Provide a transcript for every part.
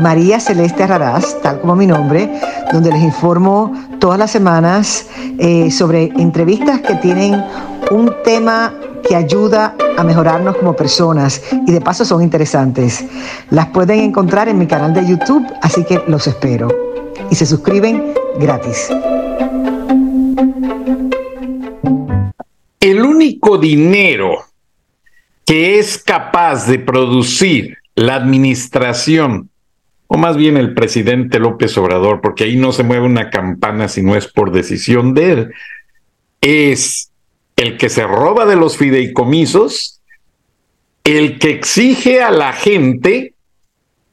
María Celeste Raraz, tal como mi nombre, donde les informo todas las semanas eh, sobre entrevistas que tienen un tema que ayuda a mejorarnos como personas y de paso son interesantes. Las pueden encontrar en mi canal de YouTube, así que los espero. Y se suscriben gratis. El único dinero que es capaz de producir la administración o más bien el presidente López Obrador, porque ahí no se mueve una campana si no es por decisión de él, es el que se roba de los fideicomisos, el que exige a la gente,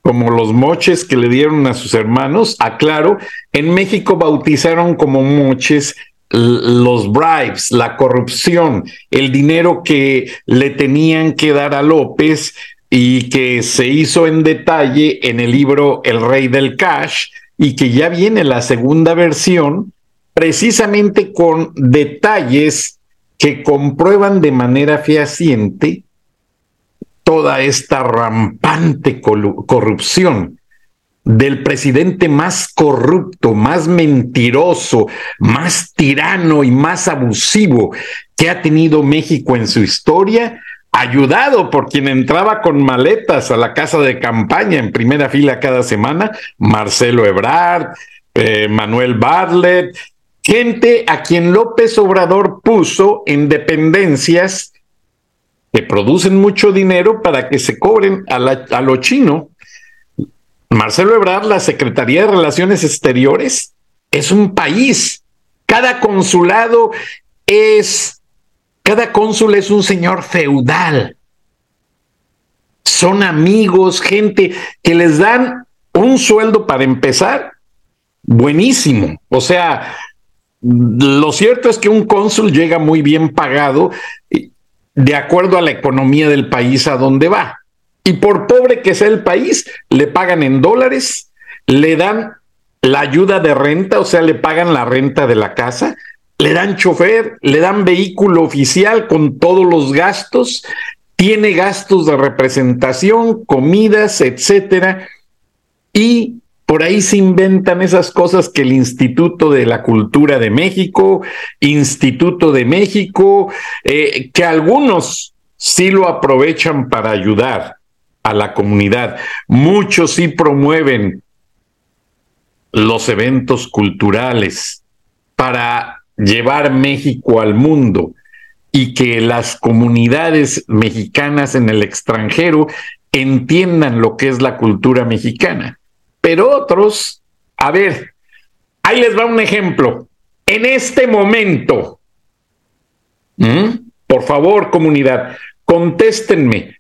como los moches que le dieron a sus hermanos, aclaro, en México bautizaron como moches los bribes, la corrupción, el dinero que le tenían que dar a López y que se hizo en detalle en el libro El Rey del Cash y que ya viene la segunda versión precisamente con detalles que comprueban de manera fehaciente toda esta rampante corrupción del presidente más corrupto, más mentiroso, más tirano y más abusivo que ha tenido México en su historia, ayudado por quien entraba con maletas a la casa de campaña en primera fila cada semana, Marcelo Ebrard, eh, Manuel Bartlett, gente a quien López Obrador puso en dependencias que producen mucho dinero para que se cobren a, a lo chino. Marcelo Ebrard, la Secretaría de Relaciones Exteriores, es un país. Cada consulado es cada cónsul es un señor feudal. Son amigos, gente que les dan un sueldo para empezar buenísimo. O sea, lo cierto es que un cónsul llega muy bien pagado de acuerdo a la economía del país a donde va. Y por pobre que sea el país, le pagan en dólares, le dan la ayuda de renta, o sea, le pagan la renta de la casa, le dan chofer, le dan vehículo oficial con todos los gastos, tiene gastos de representación, comidas, etcétera, y por ahí se inventan esas cosas que el Instituto de la Cultura de México, Instituto de México, eh, que algunos sí lo aprovechan para ayudar a la comunidad. Muchos sí promueven los eventos culturales para llevar México al mundo y que las comunidades mexicanas en el extranjero entiendan lo que es la cultura mexicana. Pero otros, a ver, ahí les va un ejemplo. En este momento, por favor, comunidad, contéstenme.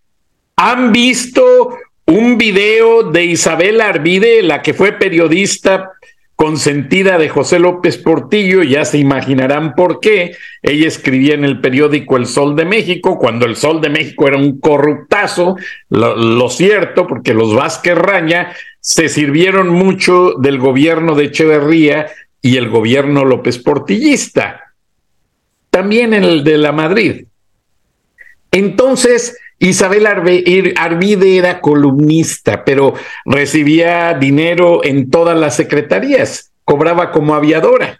¿Han visto un video de Isabel Arvide, la que fue periodista consentida de José López Portillo, ya se imaginarán por qué. Ella escribía en el periódico El Sol de México, cuando el Sol de México era un corruptazo, lo, cierto, porque los Vázquez Raña se sirvieron mucho del gobierno de Echeverría y el gobierno López Portillista, también el de la Madrid. Entonces, Isabel Arvide era columnista, pero recibía dinero en todas las secretarías, cobraba como aviadora.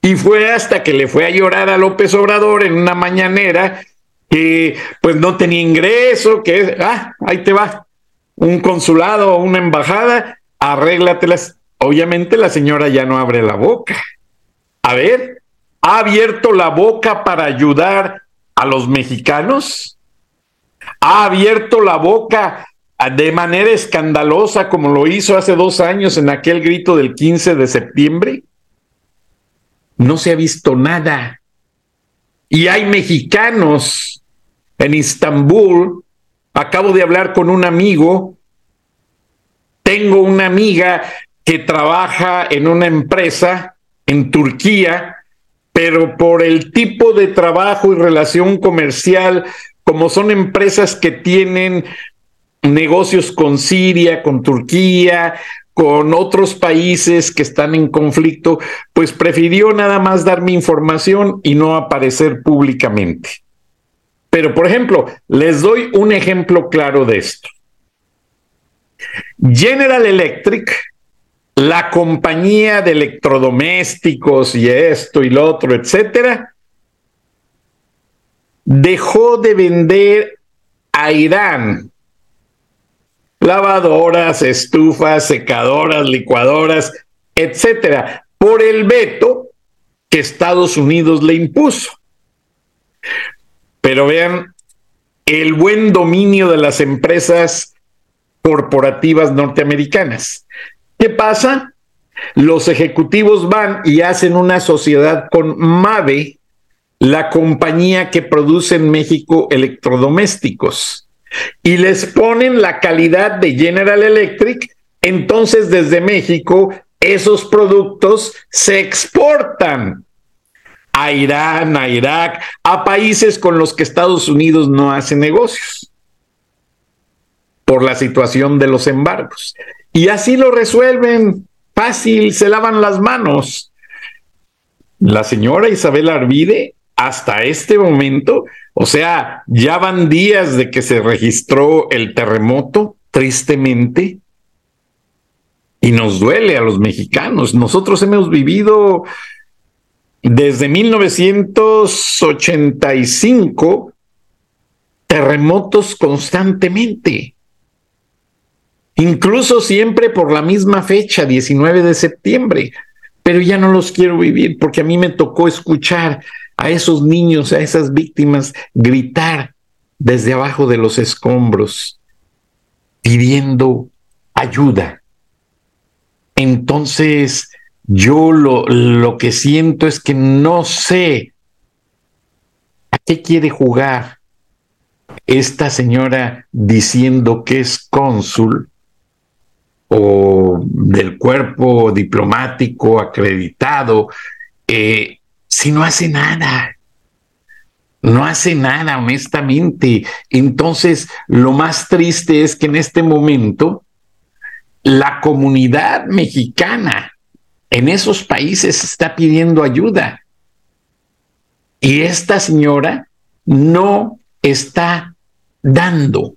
Y fue hasta que le fue a llorar a López Obrador en una mañanera que pues no tenía ingreso, que, ah, ahí te va, un consulado o una embajada, arréglatelas. Obviamente la señora ya no abre la boca. A ver, ¿ha abierto la boca para ayudar a los mexicanos? Ha abierto la boca de manera escandalosa como lo hizo hace dos años en aquel grito del 15 de septiembre? No se ha visto nada. Y hay mexicanos en Estambul. Acabo de hablar con un amigo. Tengo una amiga que trabaja en una empresa en Turquía, pero por el tipo de trabajo y relación comercial, como son empresas que tienen negocios con Siria, con Turquía, con otros países que están en conflicto, pues prefirió nada más darme información y no aparecer públicamente. Pero, por ejemplo, les doy un ejemplo claro de esto. General Electric, la compañía de electrodomésticos y esto y lo otro, etcétera, dejó de vender a Irán lavadoras, estufas, secadoras, licuadoras, etcétera, por el veto que Estados Unidos le impuso. Pero vean el buen dominio de las empresas corporativas norteamericanas. ¿Qué pasa? Los ejecutivos van y hacen una sociedad con MAVE, la compañía que produce en México electrodomésticos y les ponen la calidad de General Electric, entonces desde México esos productos se exportan a Irán, a Irak, a países con los que Estados Unidos no hace negocios por la situación de los embargos. Y así lo resuelven fácil, se lavan las manos. La señora Isabel Arvide, hasta este momento, o sea, ya van días de que se registró el terremoto, tristemente, y nos duele a los mexicanos. Nosotros hemos vivido desde 1985 terremotos constantemente, incluso siempre por la misma fecha, 19 de septiembre, pero ya no los quiero vivir porque a mí me tocó escuchar a esos niños, a esas víctimas, gritar desde abajo de los escombros, pidiendo ayuda. Entonces, yo lo, lo que siento es que no sé a qué quiere jugar esta señora diciendo que es cónsul o del cuerpo diplomático acreditado, eh, si no hace nada? No hace nada, honestamente. Entonces, lo más triste es que en este momento la comunidad mexicana en esos países está pidiendo ayuda. Y esta señora no está dando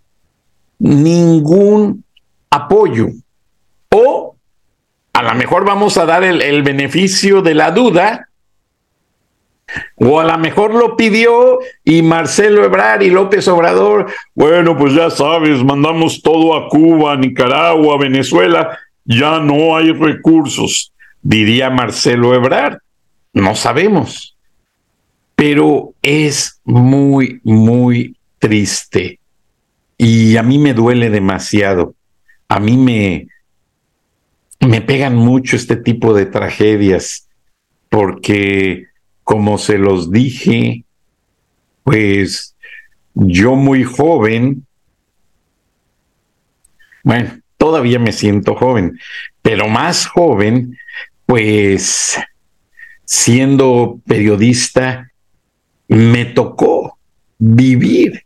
ningún apoyo. O a lo mejor vamos a dar el, beneficio de la duda o a lo mejor lo pidió y Marcelo Ebrard y López Obrador, bueno, pues ya sabes, mandamos todo a Cuba, Nicaragua, Venezuela, ya no hay recursos, diría Marcelo Ebrard. No sabemos. Pero es muy, muy triste. Y a mí me duele demasiado. A mí me, me pegan mucho este tipo de tragedias porque como se los dije, pues yo muy joven, bueno, todavía me siento joven, pero más joven, pues siendo periodista, me tocó vivir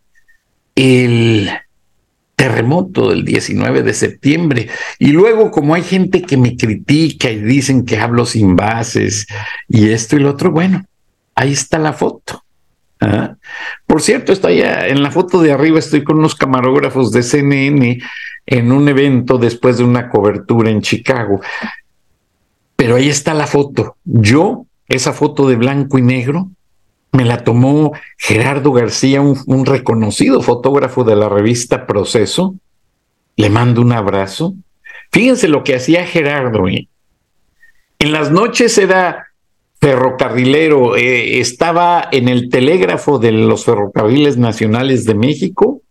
el terremoto del 19 de septiembre. Y luego, como hay gente que me critica y dicen que hablo sin bases y esto y lo otro, bueno, ahí está la foto. ¿ah? Por cierto, está ya en la foto de arriba, estoy con unos camarógrafos de CNN en un evento después de una cobertura en Chicago. Pero ahí está la foto. Yo, esa foto de blanco y negro, me la tomó Gerardo García, un, un, reconocido fotógrafo de la revista Proceso. Le mando un abrazo. Fíjense lo que hacía Gerardo. ¿eh? En las noches era ferrocarrilero, eh, estaba en el telégrafo de los ferrocarriles nacionales de México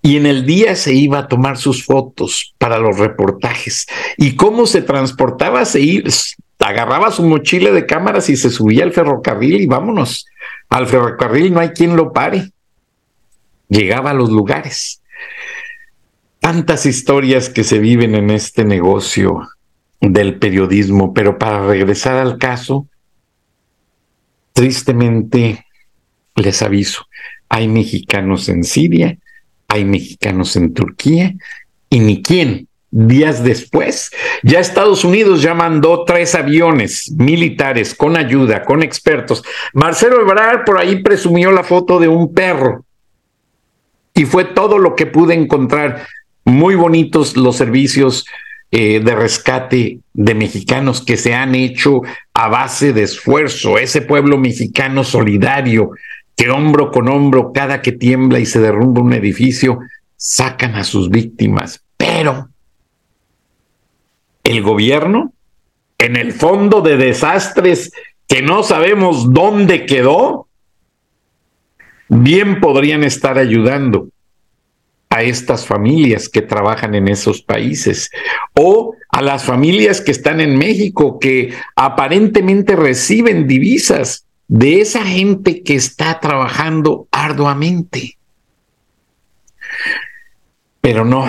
y en el día se iba a tomar sus fotos para los reportajes. ¿Y cómo se transportaba? Se iba, agarraba su mochila de cámaras y se subía al ferrocarril y vámonos. Al ferrocarril no hay quien lo pare. Llegaba a los lugares. tantas historias que se viven en este negocio del periodismo, pero para regresar al caso, tristemente les aviso, hay mexicanos en Siria, hay mexicanos en Turquía y ni quién. Días después, ya Estados Unidos ya mandó tres aviones militares con ayuda, con expertos. Marcelo Ebrard por ahí presumió la foto de un perro y fue todo lo que pude encontrar. Muy bonitos los servicios eh, de rescate de mexicanos que se han hecho a base de esfuerzo. Ese pueblo mexicano solidario que hombro con hombro, cada que tiembla y se derrumba un edificio, sacan a sus víctimas. Pero el gobierno, en el fondo de desastres que no sabemos dónde quedó, bien podrían estar ayudando a estas familias que trabajan en esos países o a las familias que están en México que aparentemente reciben divisas de esa gente que está trabajando arduamente. Pero no,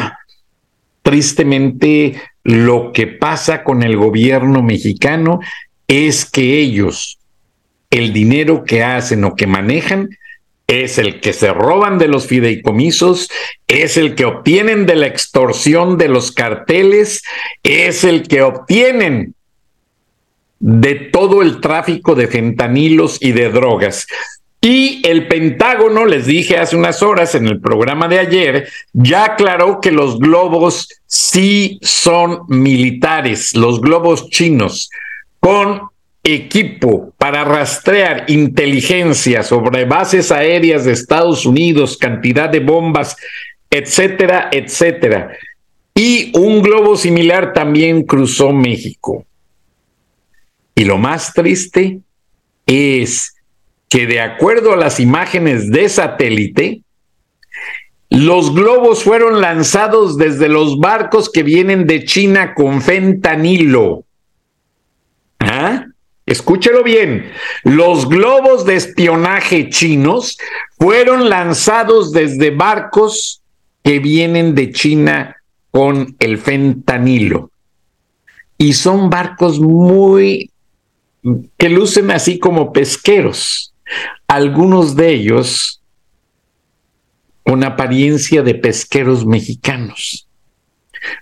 tristemente lo que pasa con el gobierno mexicano es que ellos, el dinero que hacen o que manejan, es el que se roban de los fideicomisos, es el que obtienen de la extorsión de los carteles, es el que obtienen de todo el tráfico de fentanilos y de drogas. Y el Pentágono, les dije hace unas horas en el programa de ayer, ya aclaró que los globos sí son militares, los globos chinos, con equipo para rastrear inteligencia sobre bases aéreas de Estados Unidos, cantidad de bombas, etcétera, etcétera. Y un globo similar también cruzó México. Y lo más triste es que de acuerdo a las imágenes de satélite, los globos fueron lanzados desde los barcos que vienen de China con fentanilo. ¿Ah? Escúchelo bien, los globos de espionaje chinos fueron lanzados desde barcos que vienen de China con el fentanilo. Y son barcos muy que lucen así como pesqueros, algunos de ellos con apariencia de pesqueros mexicanos,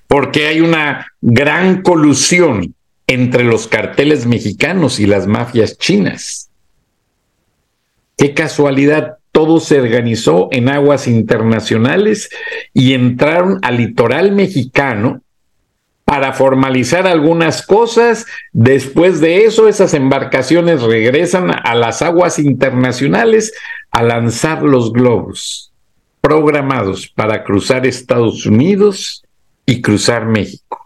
porque hay una gran colusión entre los carteles mexicanos y las mafias chinas. Qué casualidad, todo se organizó en aguas internacionales y entraron al litoral mexicano para formalizar algunas cosas. Después de eso, esas embarcaciones regresan a las aguas internacionales a lanzar los globos programados para cruzar Estados Unidos y cruzar México.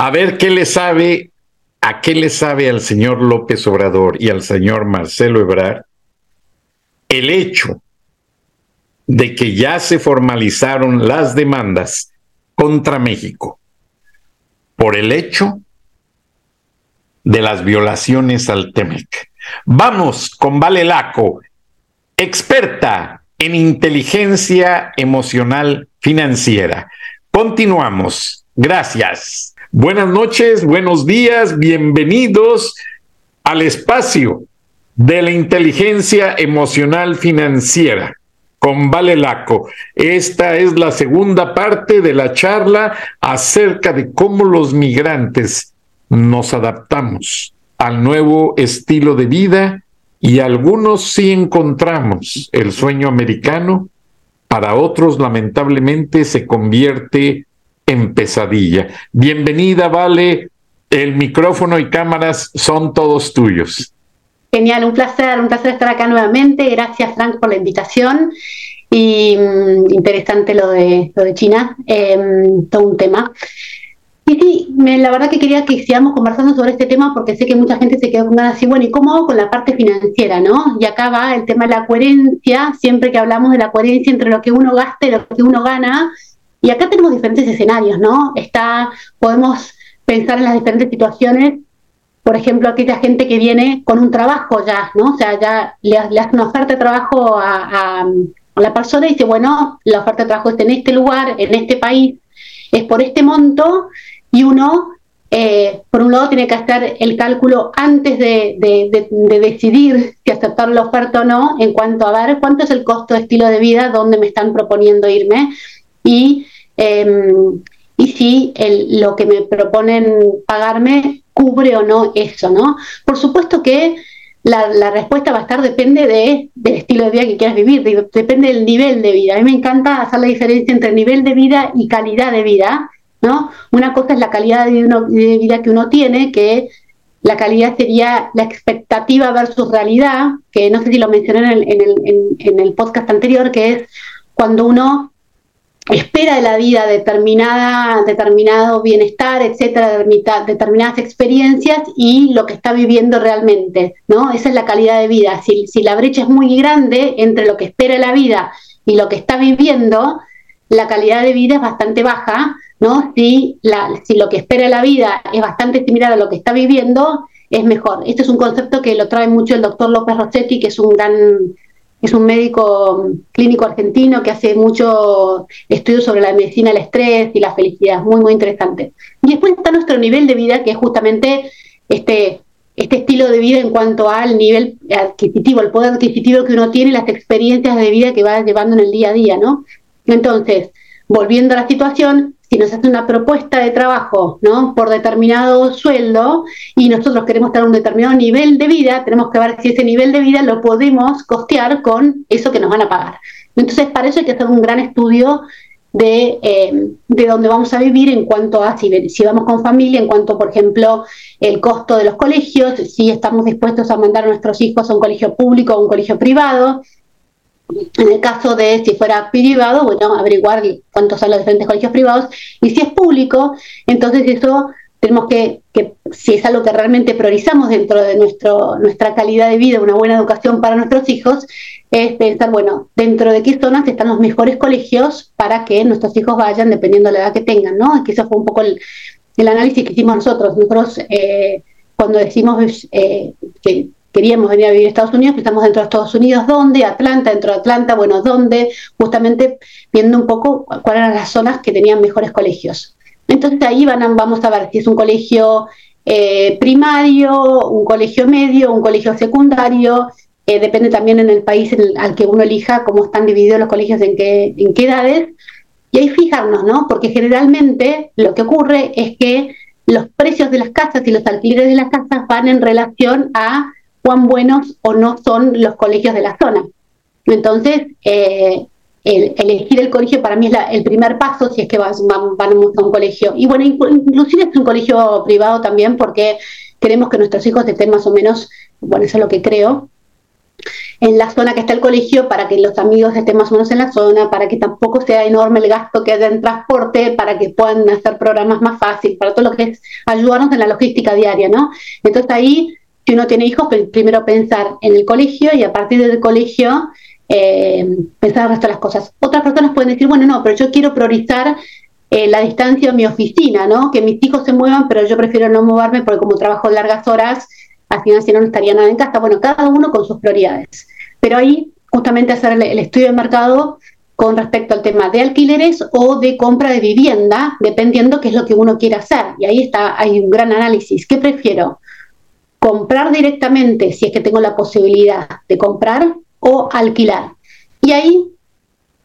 A ver qué le sabe, a qué le sabe al señor López Obrador y al señor Marcelo Ebrard el hecho de que ya se formalizaron las demandas contra México por el hecho de las violaciones al TEMEC. Vamos con Vale Laco, experta en inteligencia emocional financiera. Continuamos. Gracias. Buenas noches, buenos días, bienvenidos al espacio de la inteligencia emocional financiera con Vale Laco. Esta es la segunda parte de la charla acerca de cómo los migrantes nos adaptamos al nuevo estilo de vida y algunos sí encontramos el sueño americano, para otros lamentablemente se convierte en pesadilla. Bienvenida, Vale. El micrófono y cámaras son todos tuyos. Genial, un placer, un placer estar acá nuevamente. Gracias, Frank, por la invitación. Y mm, interesante lo de, lo de China, em, todo un tema. Y sí, la verdad que quería que sigamos conversando sobre este tema porque sé que mucha gente se quedó con ganas así, bueno, ¿y cómo hago con la parte financiera, no? Y acá va el tema de la coherencia, siempre que hablamos de la coherencia entre lo que uno gasta y lo que uno gana. Y acá tenemos diferentes escenarios, ¿no? Está, podemos pensar en las diferentes situaciones por ejemplo, aquella gente que viene con un trabajo ya, ¿no? O sea, ya le, hace una oferta de trabajo a, la persona y dice, bueno, la oferta de trabajo está en este lugar, en este país, es por este monto, y uno, eh, por un lado, tiene que hacer el cálculo antes de, decidir si aceptar la oferta o no, en cuanto a ver cuánto es el costo de estilo de vida, dónde me están proponiendo irme, y, em, y si el, lo que me proponen pagarme cubre o no eso, ¿no? Por supuesto que la, respuesta va a estar, depende de, del estilo de vida que quieras vivir, depende del nivel de vida. A mí me encanta hacer la diferencia entre nivel de vida y calidad de vida, ¿no? Una cosa es la calidad de, vida que uno tiene, que la calidad sería la expectativa versus realidad, que no sé si lo mencioné en el, en el podcast anterior, que es cuando uno espera de la vida determinada, determinado bienestar, etcétera, determinadas experiencias y lo que está viviendo realmente, ¿no? Esa es la calidad de vida. Si, la brecha es muy grande entre lo que espera la vida y lo que está viviendo, la calidad de vida es bastante baja, ¿no? Si, la, si lo que espera la vida es bastante similar a lo que está viviendo, es mejor. Este es un concepto que lo trae mucho el doctor López Rossetti, que es un gran es un médico clínico argentino que hace mucho estudio sobre la medicina del estrés y la felicidad, muy, muy interesante. Y después está nuestro nivel de vida, que es justamente este, este estilo de vida en cuanto al nivel adquisitivo, el poder adquisitivo que uno tiene, las experiencias de vida que va llevando en el día a día, ¿no? Entonces, volviendo a la situación, si nos hace una propuesta de trabajo ¿no? por determinado sueldo y nosotros queremos tener un determinado nivel de vida, tenemos que ver si ese nivel de vida lo podemos costear con eso que nos van a pagar. Entonces, para eso hay que hacer un gran estudio de, eh, de dónde vamos a vivir en cuanto a si, si vamos con familia, en cuanto, por ejemplo, el costo de los colegios, si estamos dispuestos a mandar a nuestros hijos a un colegio público o a un colegio privado, en el caso de si fuera privado, bueno, averiguar cuántos son los diferentes colegios privados. Y si es público, entonces eso tenemos que, si es algo que realmente priorizamos dentro de nuestro, nuestra calidad de vida, una buena educación para nuestros hijos, es pensar, bueno, dentro de qué zonas están los mejores colegios para que nuestros hijos vayan dependiendo de la edad que tengan, ¿no? Que eso fue un poco el, análisis que hicimos nosotros. Nosotros, eh, cuando decimos eh, que queríamos venir a vivir a Estados Unidos, estamos dentro de Estados Unidos, ¿dónde? Atlanta, dentro de Atlanta, bueno, ¿dónde? Justamente viendo un poco cuáles eran las zonas que tenían mejores colegios. Entonces ahí van vamos a ver si es un colegio eh, primario, un colegio medio, un colegio secundario, eh, depende también en el país al que uno elija cómo están divididos los colegios en qué, en qué edades. Y ahí fijarnos, ¿no? Porque generalmente lo que ocurre es que los precios de las casas y los alquileres de las casas van en relación a cuán buenos o no son los colegios de la zona. Entonces, eh, elegir el colegio para mí es el primer paso si es que vamos a un colegio. Y bueno, inclusive es un colegio privado también porque queremos que nuestros hijos estén más o menos, bueno, eso es lo que creo, en la zona que está el colegio para que los amigos estén más o menos en la zona, para que tampoco sea enorme el gasto que haya en transporte, para que puedan hacer programas más fáciles, para todo lo que es ayudarnos en la logística diaria, ¿no? Entonces ahí si uno tiene hijos, primero pensar en el colegio y a partir del colegio eh, pensar el resto de las cosas. Otras personas pueden decir, bueno, no, pero yo quiero priorizar eh, la distancia de mi oficina, ¿no? Que mis hijos se muevan, pero yo prefiero no moverme porque como trabajo largas horas, al final si no, estaría nada en casa. Bueno, cada uno con sus prioridades. Pero ahí justamente hacer el, el estudio de mercado con respecto al tema de alquileres o de compra de vivienda, dependiendo qué es lo que uno quiere hacer. Y ahí está, hay un gran análisis. ¿Qué prefiero? Comprar directamente si es que tengo la posibilidad de comprar o alquilar. Y ahí,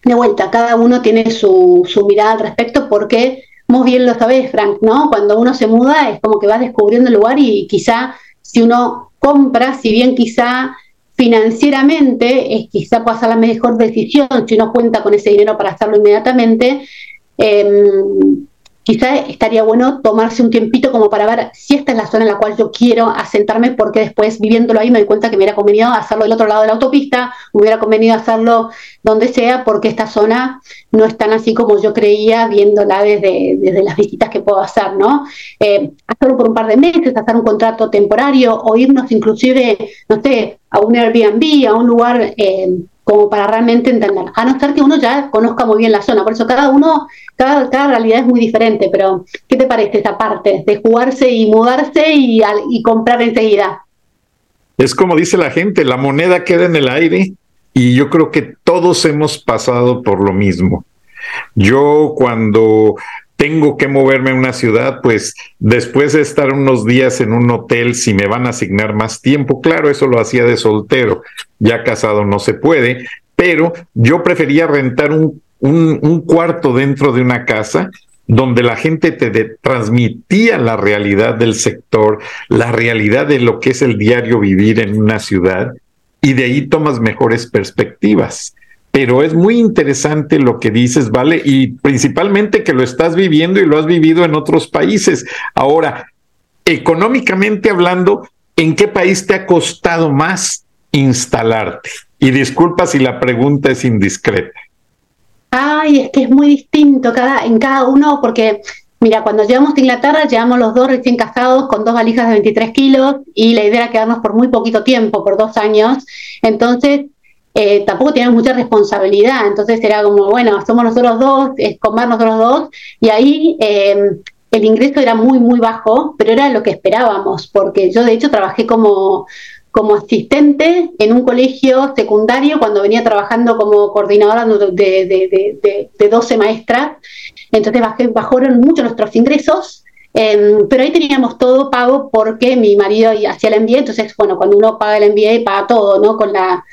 de vuelta, cada uno tiene su, mirada al respecto porque, vos bien lo sabés, Frank, ¿no? Cuando uno se muda es como que va descubriendo el lugar y quizá si uno compra, si bien quizá financieramente es quizá pueda ser la mejor decisión si uno cuenta con ese dinero para hacerlo inmediatamente, eh, quizá estaría bueno tomarse un tiempito como para ver si esta es la zona en la cual yo quiero asentarme, porque después viviéndolo ahí me doy cuenta que me hubiera convenido hacerlo del otro lado de la autopista, me hubiera convenido hacerlo donde sea, porque esta zona no es tan así como yo creía viéndola desde, desde las visitas que puedo hacer, ¿no? Eh, hacerlo por un par de meses, hacer un contrato temporario o irnos inclusive, no sé, a un Airbnb, a un lugar... Eh, como para realmente entender, a no ser que uno ya conozca muy bien la zona, por eso cada uno, cada, realidad es muy diferente, pero ¿qué te parece esa parte de jugarse y mudarse y comprar enseguida? Es como dice la gente, la moneda queda en el aire y yo creo que todos hemos pasado por lo mismo. Yo cuando tengo que moverme a una ciudad, pues después de estar unos días en un hotel, si me van a asignar más tiempo, claro, eso lo hacía de soltero, ya casado no se puede, pero yo prefería rentar un, un, cuarto dentro de una casa donde la gente te transmitía la realidad del sector, la realidad de lo que es el diario vivir en una ciudad, y de ahí tomas mejores perspectivas pero es muy interesante lo que dices, ¿vale? Y principalmente que lo estás viviendo y lo has vivido en otros países. Ahora, económicamente hablando, ¿en qué país te ha costado más instalarte? Y disculpa si la pregunta es indiscreta. Ay, es que es muy distinto cada, en cada uno, porque Mira, cuando llegamos a Inglaterra, llegamos los dos recién casados con dos valijas de 23 kilos y la idea era quedarnos por muy poquito tiempo, por dos años. Entonces, eh, tampoco teníamos mucha responsabilidad, entonces era como, bueno, somos nosotros dos, es comer nosotros dos, y ahí em, el ingreso era muy, muy bajo, pero era lo que esperábamos, porque yo de hecho trabajé como, como asistente en un colegio secundario cuando venía trabajando como coordinadora de, de, de, 12 maestras, entonces bajé, bajaron mucho nuestros ingresos, em, pero ahí teníamos todo pago porque mi marido hacía el MBA, entonces, bueno, cuando uno paga el MBA, paga todo, ¿no? Con la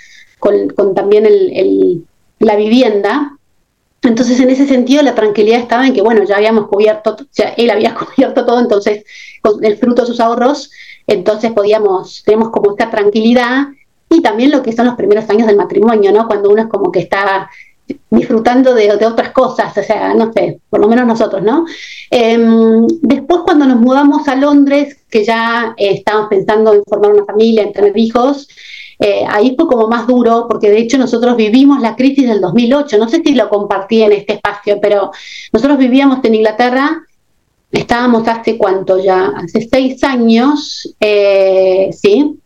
con, también el, la vivienda. Entonces, en ese sentido, la tranquilidad estaba en que, bueno, ya habíamos cubierto, ya él había cubierto todo, entonces, con el fruto de sus ahorros, entonces podíamos, tenemos como esta tranquilidad y también lo que son los primeros años del matrimonio, ¿no? Cuando uno es como que está disfrutando de, otras cosas, o sea, no sé, por lo menos nosotros, ¿no? Em, después cuando nos mudamos a Londres, que ya eh, estábamos pensando en formar una familia, en tener hijos, eh, ahí fue como más duro, porque de hecho nosotros vivimos la crisis del 2008, no sé si lo compartí en este espacio, pero nosotros vivíamos en Inglaterra, estábamos hace cuánto ya, hace seis años, eh, ¿sí?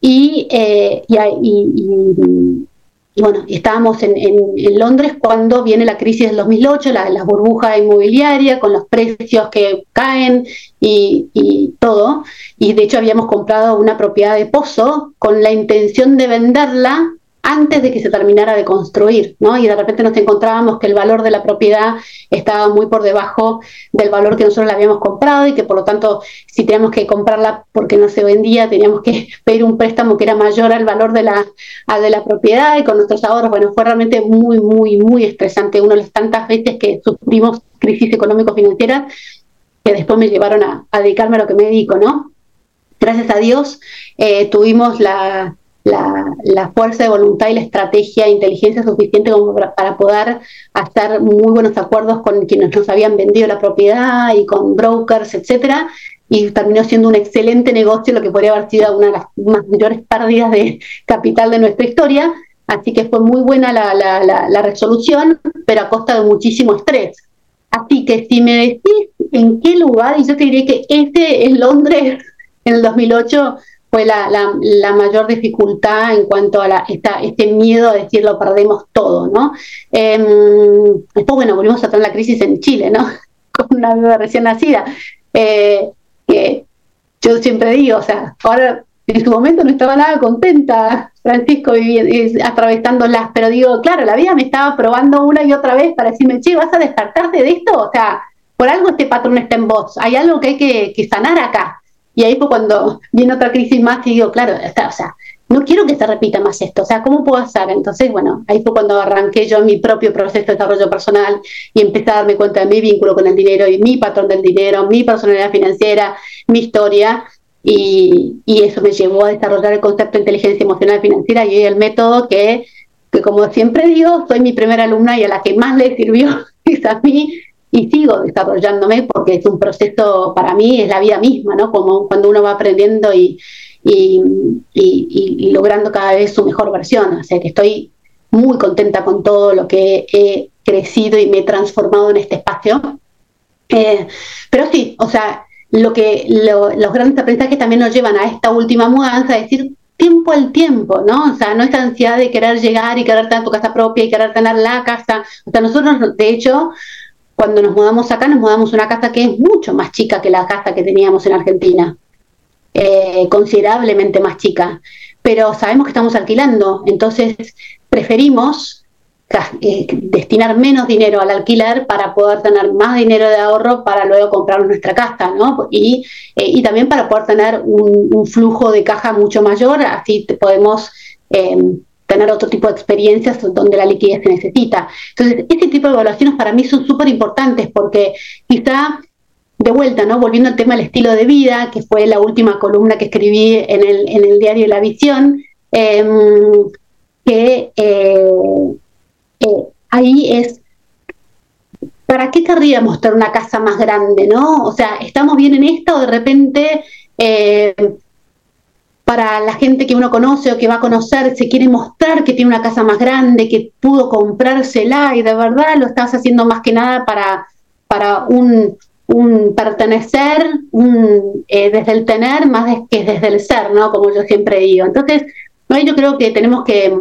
Y, eh, y, y bueno, estábamos en, Londres cuando viene la crisis del 2008, la, la burbuja inmobiliaria, con los precios que caen y, todo. Y de hecho habíamos comprado una propiedad de pozo con la intención de venderla antes de que se terminara de construir, ¿no? Y de repente nos encontrábamos que el valor de la propiedad estaba muy por debajo del valor que nosotros la habíamos comprado y que por lo tanto si teníamos que comprarla porque no se vendía, teníamos que pedir un préstamo que era mayor al valor de la, de la propiedad y con nuestros ahorros, bueno, fue realmente muy, muy, muy estresante. Una de las tantas veces que sufrimos crisis económico-financieras que después me llevaron a, dedicarme a lo que me dedico, ¿no? Gracias a Dios eh, tuvimos la, la, fuerza de voluntad y la estrategia e inteligencia suficiente como para, poder hacer muy buenos acuerdos con quienes nos habían vendido la propiedad y con brokers, etcétera, y terminó siendo un excelente negocio, lo que podría haber sido una de las mayores pérdidas de capital de nuestra historia. Así que fue muy buena la, la resolución, pero a costa de muchísimo estrés. Así que si me decís en qué lugar, y yo te diré que este es Londres en el 2008, fue la, mayor dificultad en cuanto a la, esta, este miedo a decir lo perdemos todo, ¿no? Eh, después, bueno, volvimos a tener la crisis en Chile, ¿no? Con una bebé recién nacida. Eh, yo siempre digo, o sea, ahora en su momento no estaba nada contenta, Francisco, atravesándolas, pero digo, claro, la vida me estaba probando una y otra vez para decirme, che, ¿vas a despertarte de esto? O sea, por algo este patrón está en vos, hay algo que hay que sanar acá. Y ahí fue cuando viene otra crisis más y digo, claro, o sea, no quiero que se repita más esto, o sea, ¿cómo puedo hacer? Entonces, bueno, ahí fue cuando arranqué yo mi propio proceso de desarrollo personal y empecé a darme cuenta de mi vínculo con el dinero y mi patrón del dinero, mi personalidad financiera, mi historia, y, eso me llevó a desarrollar el concepto de inteligencia emocional financiera y el método que, que, como siempre digo, soy mi primera alumna y a la que más le sirvió es a mí y sigo desarrollándome porque es un proceso, para mí es la vida misma, ¿no? Como cuando uno va aprendiendo y, y, y, logrando cada vez su mejor versión. O sea que estoy muy contenta con todo lo que he crecido y me he transformado en este espacio. Eh, pero sí, o sea, lo que los grandes aprendizajes también nos llevan a esta última mudanza, es decir, tiempo al tiempo, ¿no? O sea, no esta ansiedad de querer llegar y querer tener tu casa propia y querer tener la casa. O sea, nosotros, de hecho, cuando nos mudamos acá, nos mudamos a una casa que es mucho más chica que la casa que teníamos en Argentina, eh, considerablemente más chica. Pero sabemos que estamos alquilando, entonces preferimos eh, destinar menos dinero al alquiler para poder tener más dinero de ahorro para luego comprar nuestra casa, ¿no? Y, eh, también para poder tener un, flujo de caja mucho mayor, así podemos em, tener otro tipo de experiencias donde la liquidez se necesita. Entonces, este tipo de evaluaciones para mí son súper importantes porque quizá de vuelta, ¿no? Volviendo al tema del estilo de vida, que fue la última columna que escribí en el, en el diario La Visión, em, que eh, eh, ahí es, ¿para qué querríamos tener una casa más grande, no? O sea, ¿estamos bien en esto o de repente eh, para la gente que uno conoce o que va a conocer se quiere mostrar que tiene una casa más grande, que pudo comprársela y de verdad lo estás haciendo más que nada para, para un, un pertenecer un, eh, desde el tener más que desde el ser, ¿no? Como yo siempre digo. Entonces, yo creo que tenemos que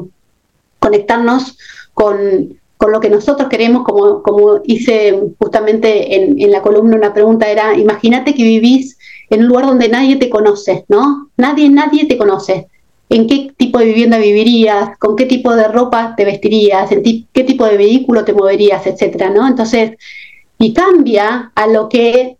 conectarnos con, con lo que nosotros queremos, como, como hice justamente en, en la columna, una pregunta era, imagínate que vivís en un lugar donde nadie te conoce, ¿no? Nadie, nadie te conoce. ¿En qué tipo de vivienda vivirías? ¿Con qué tipo de ropa te vestirías? ¿En qué tipo de vehículo te moverías? Etcétera, ¿no? Entonces, y cambia a lo que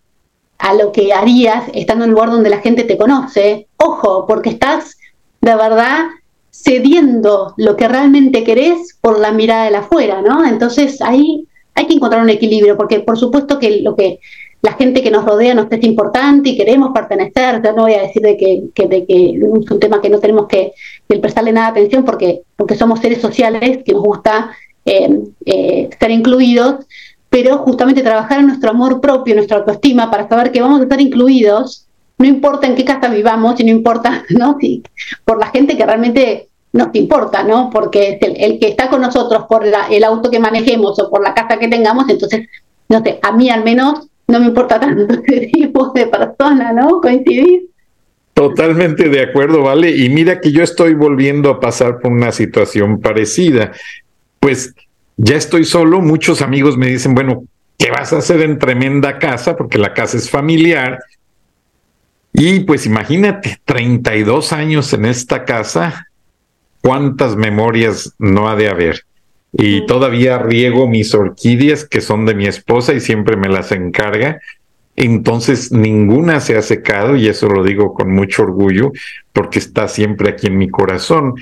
a lo que harías estando en un lugar donde la gente te conoce. Ojo, porque estás de verdad cediendo lo que realmente querés por la mirada de afuera, ¿no? Entonces ahí hay que encontrar un equilibrio, porque por supuesto que lo que la gente que nos rodea nos es importante y queremos pertenecer, yo no voy a decir de que, de que es un tema que no tenemos que, prestarle nada atención porque, porque somos seres sociales que nos gusta eh, eh, estar incluidos, pero justamente trabajar en nuestro amor propio, nuestra autoestima, para saber que vamos a estar incluidos, no importa en qué casa vivamos y no importa, ¿no? Si, por la gente que realmente nos importa, ¿no? Porque el, el que está con nosotros por el auto que manejemos o por la casa que tengamos, entonces, no sé, a mí al menos no me importa tanto tipo de persona, ¿no? ¿Coincidís? Totalmente de acuerdo, ¿vale? Y mira que yo estoy volviendo a pasar por una situación parecida. Pues ya estoy solo, muchos amigos me dicen, bueno, ¿qué vas a hacer en tremenda casa? Porque la casa es familiar. Y pues imagínate, 32 años en esta casa, cuántas memorias no ha de haber. Y todavía riego mis orquídeas que son de mi esposa y siempre me las encarga. Entonces ninguna se ha secado y eso lo digo con mucho orgullo porque está siempre aquí en mi corazón.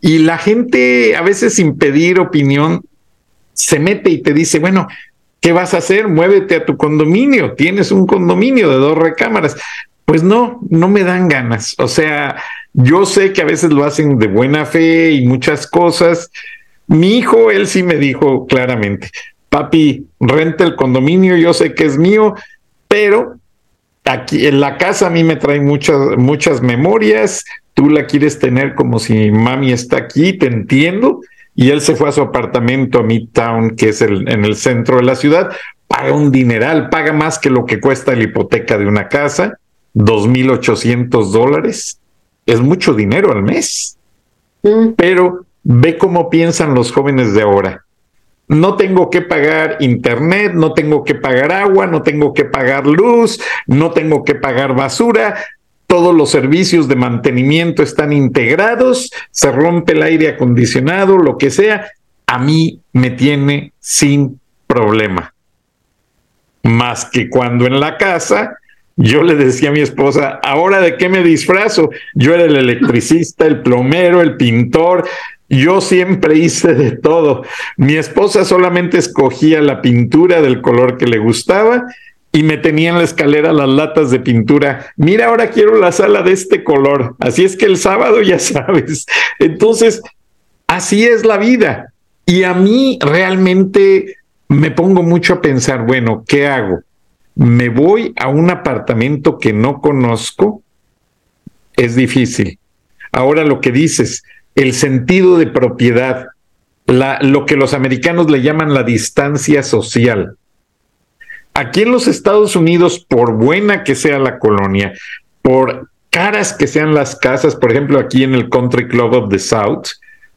Y la gente a veces sin pedir opinión se mete y te dice, bueno, ¿qué vas a hacer? Muévete a tu condominio, tienes un condominio de dos recámaras. Pues no, no me dan ganas. O sea, yo sé que a veces lo hacen de buena fe y muchas cosas. Mi hijo, él sí me dijo claramente, papi, renta el condominio, yo sé que es mío, pero aquí en la casa a mí me trae muchas, muchas memorias, tú la quieres tener como si mami está aquí, te entiendo, y él se fue a su apartamento a Midtown, que es el, en el centro de la ciudad, paga un dineral, paga más que lo que cuesta la hipoteca de una casa, 2.800 dólares, es mucho dinero al mes. Pero ve cómo piensan los jóvenes de ahora. No tengo que pagar internet, no tengo que pagar agua, no tengo que pagar luz, no tengo que pagar basura. Todos los servicios de mantenimiento están integrados, se rompe el aire acondicionado, lo que sea. A mí me tiene sin problema. Más que cuando en la casa yo le decía a mi esposa, ¿ahora de qué me disfrazo? Yo era el electricista, el plomero, el pintor. Yo siempre hice de todo. Mi esposa solamente escogía la pintura del color que le gustaba y me tenía en la escalera las latas de pintura. Mira, ahora quiero la sala de este color. Así es que el sábado ya sabes. Entonces, así es la vida. Y a mí realmente me pongo mucho a pensar, bueno, ¿qué hago? me voy a un apartamento que no conozco, es difícil. Ahora lo que dices, el sentido de propiedad, lo que los americanos le llaman la distancia social. Aquí en los Estados Unidos, por buena que sea la colonia, por caras que sean las casas, por ejemplo, aquí en el Country Club of the South,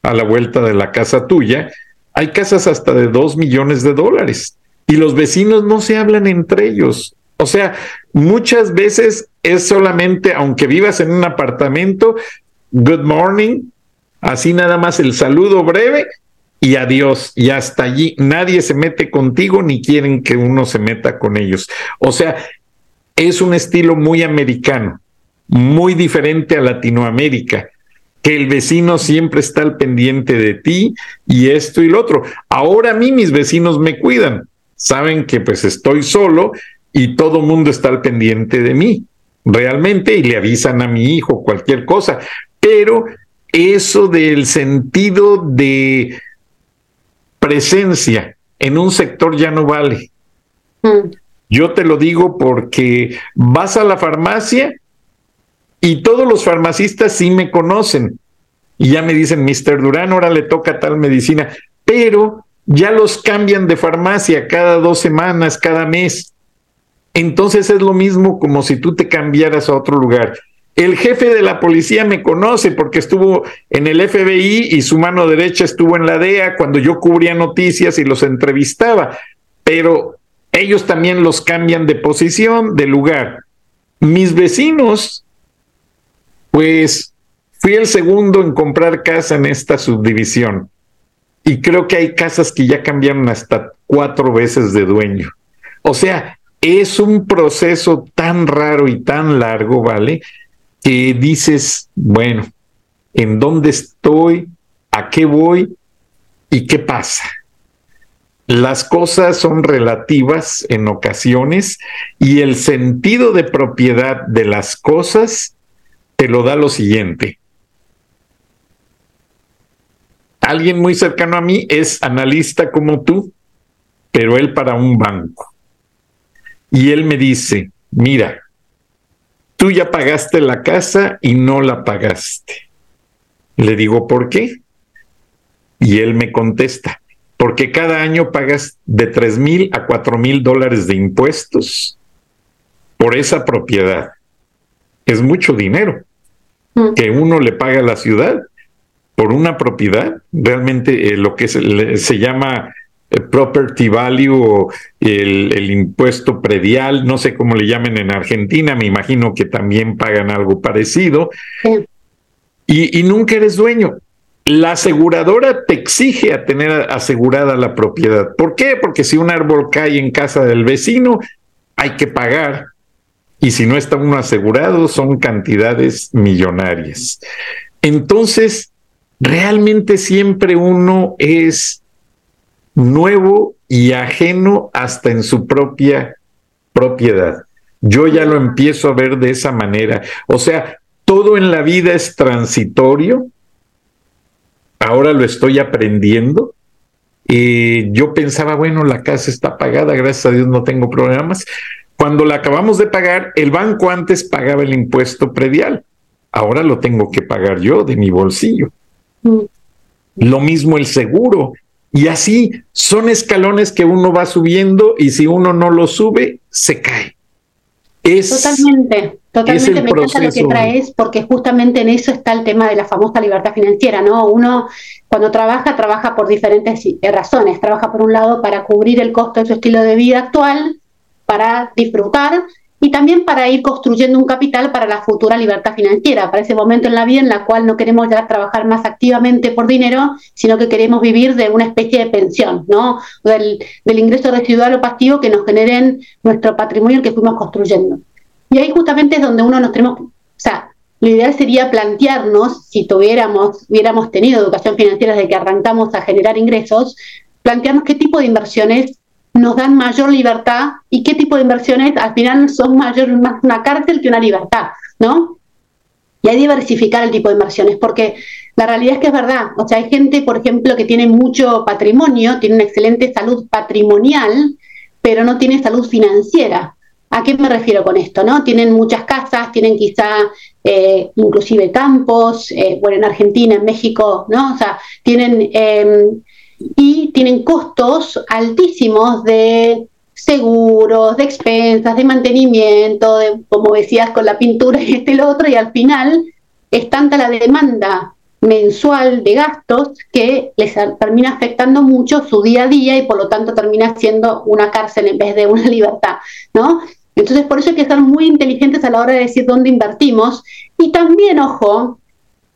a la vuelta de la casa tuya, hay casas hasta de dos millones de dólares y los vecinos no se hablan entre ellos. O sea, muchas veces es solamente, aunque vivas en un apartamento, good morning, Así nada más el saludo breve y adiós. Y hasta allí nadie se mete contigo ni quieren que uno se meta con ellos. O sea, es un estilo muy americano, muy diferente a Latinoamérica que el vecino siempre está al pendiente de ti y esto y lo otro. Ahora a mí mis vecinos me cuidan, saben que pues estoy solo y todo mundo está al pendiente de mí, realmente, y le avisan a mi hijo cualquier cosa, pero eso del sentido de presencia en un sector ya no vale. Mm. Yo te lo digo porque vas a la farmacia y todos los farmacistas sí me conocen. Y ya me dicen, Mr. Durán, ahora le toca tal medicina. Pero ya los cambian de farmacia cada dos semanas, cada mes. Entonces es lo mismo como si tú te cambiaras a otro lugar. El jefe de la policía me conoce porque estuvo en el FBI y su mano derecha estuvo en la DEA cuando yo cubría noticias y los entrevistaba, pero ellos también los cambian de posición, de lugar. Mis vecinos pues fui el segundo en comprar casa en esta subdivisión y creo que hay casas que ya cambiaron hasta cuatro veces de dueño. O sea, es un proceso tan raro y tan largo, ¿vale? Que dices, bueno, ¿en dónde estoy? ¿A qué voy? ¿Y qué pasa? Las cosas son relativas en ocasiones y el sentido de propiedad de las cosas te lo da lo siguiente. Alguien muy cercano a mí es analista como tú, pero él para un banco. Y él me dice, mira, tú ya pagaste la casa y no la pagaste. Le digo, ¿por qué? Y él me contesta, porque cada año pagas de tres mil a cuatro mil dólares de impuestos por esa propiedad es mucho dinero mm. que uno le paga a la ciudad por una propiedad, realmente eh, lo que se, llama property value o el, impuesto predial, no sé cómo le llamen en Argentina, me imagino que también pagan algo parecido, y, y, nunca eres dueño. La aseguradora te exige a tener asegurada la propiedad. ¿Por qué? Porque si un árbol cae en casa del vecino, hay que pagar y si no está uno asegurado son cantidades millonarias. Entonces, realmente siempre uno es nuevo y ajeno hasta en su propia propiedad. Yo ya lo empiezo a ver de esa manera. O sea, todo en la vida es transitorio. Ahora lo estoy aprendiendo. yo pensaba, bueno, la casa está pagada, gracias a Dios no tengo problemas. Cuando la acabamos de pagar, el banco antes pagaba el impuesto predial. Ahora lo tengo que pagar yo de mi bolsillo. Mm. Lo mismo el seguro. Y así son escalones que uno va subiendo y si uno no lo sube, se cae. Es, totalmente, totalmente me encanta lo que traes porque justamente en eso está el tema de la famosa libertad financiera, ¿no? Uno cuando trabaja, trabaja por diferentes razones. Trabaja por un lado para cubrir el costo de su estilo de vida actual, para disfrutar y también para ir construyendo un capital para la futura libertad financiera, para ese momento en la vida en la cual no queremos ya trabajar más activamente por dinero, sino que queremos vivir de una especie de pensión, ¿no? Del, ingreso residual o pasivo que nos generen nuestro patrimonio que fuimos construyendo. Y ahí justamente es donde uno nos tenemos, o sea, lo ideal sería plantearnos, si tuviéramos, hubiéramos tenido educación financiera desde que arrancamos a generar ingresos, plantearnos qué tipo de inversiones nos dan mayor libertad y qué tipo de inversiones al final son mayor, más una cárcel que una libertad, ¿no? Y hay diversificar el tipo de inversiones, porque la realidad es que es verdad. O sea, hay gente, por ejemplo, que tiene mucho patrimonio, tiene una excelente salud patrimonial, pero no tiene salud financiera. ¿A qué me refiero con esto? ¿no? Tienen muchas casas, tienen quizá eh, inclusive campos, eh, bueno, en Argentina, en México, ¿no? O sea, tienen em, y tienen costos altísimos de seguros, de expensas, de mantenimiento, de, como decías, con la pintura y este y lo otro, y al final es tanta la demanda mensual de gastos que les termina afectando mucho su día a día y por lo tanto termina siendo una cárcel en vez de una libertad, ¿no? Entonces por eso hay que ser muy inteligentes a la hora de decir dónde invertimos y también, ojo,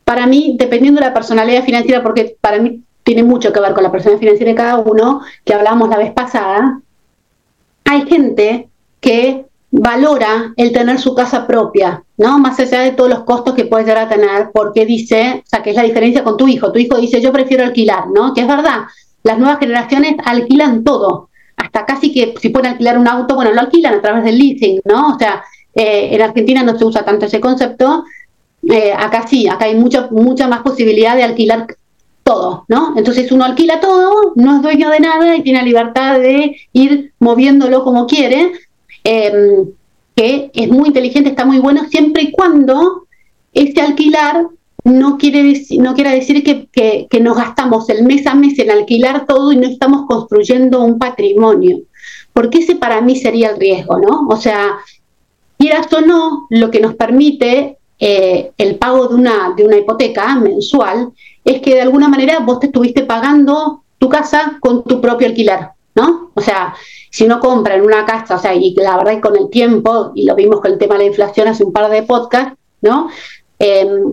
para mí, dependiendo de la personalidad financiera, porque para mí tiene mucho que ver con la personalidad financiera de cada uno, que hablábamos la vez pasada, hay gente que valora el tener su casa propia, ¿no? Más allá de todos los costos que puedes llegar a tener, porque dice, o sea, que es la diferencia con tu hijo. Tu hijo dice, yo prefiero alquilar, ¿no? Que es verdad, las nuevas generaciones alquilan todo, hasta casi que si pueden alquilar un auto, bueno, lo alquilan a través del leasing, ¿no? O sea, eh, en Argentina no se usa tanto ese concepto, eh, acá sí, acá hay mucha, mucha más posibilidad de alquilar ¿no? Entonces uno alquila todo, no es dueño de nada y tiene la libertad de ir moviéndolo como quiere, em, que es muy inteligente, está muy bueno, siempre y cuando ese alquilar no quiere decir, no quiere decir que, nos gastamos el mes a mes en alquilar todo y no estamos construyendo un patrimonio. Porque ese para mí sería el riesgo, ¿no? O sea, quieras o no, lo que nos permite eh, el pago de una hipoteca mensual es que de alguna manera vos te estuviste pagando tu casa con tu propio alquiler, ¿no? O sea, si uno compra en una casa, o sea, y la verdad que con el tiempo, y lo vimos con el tema de la inflación hace un par de podcasts, ¿no? Em,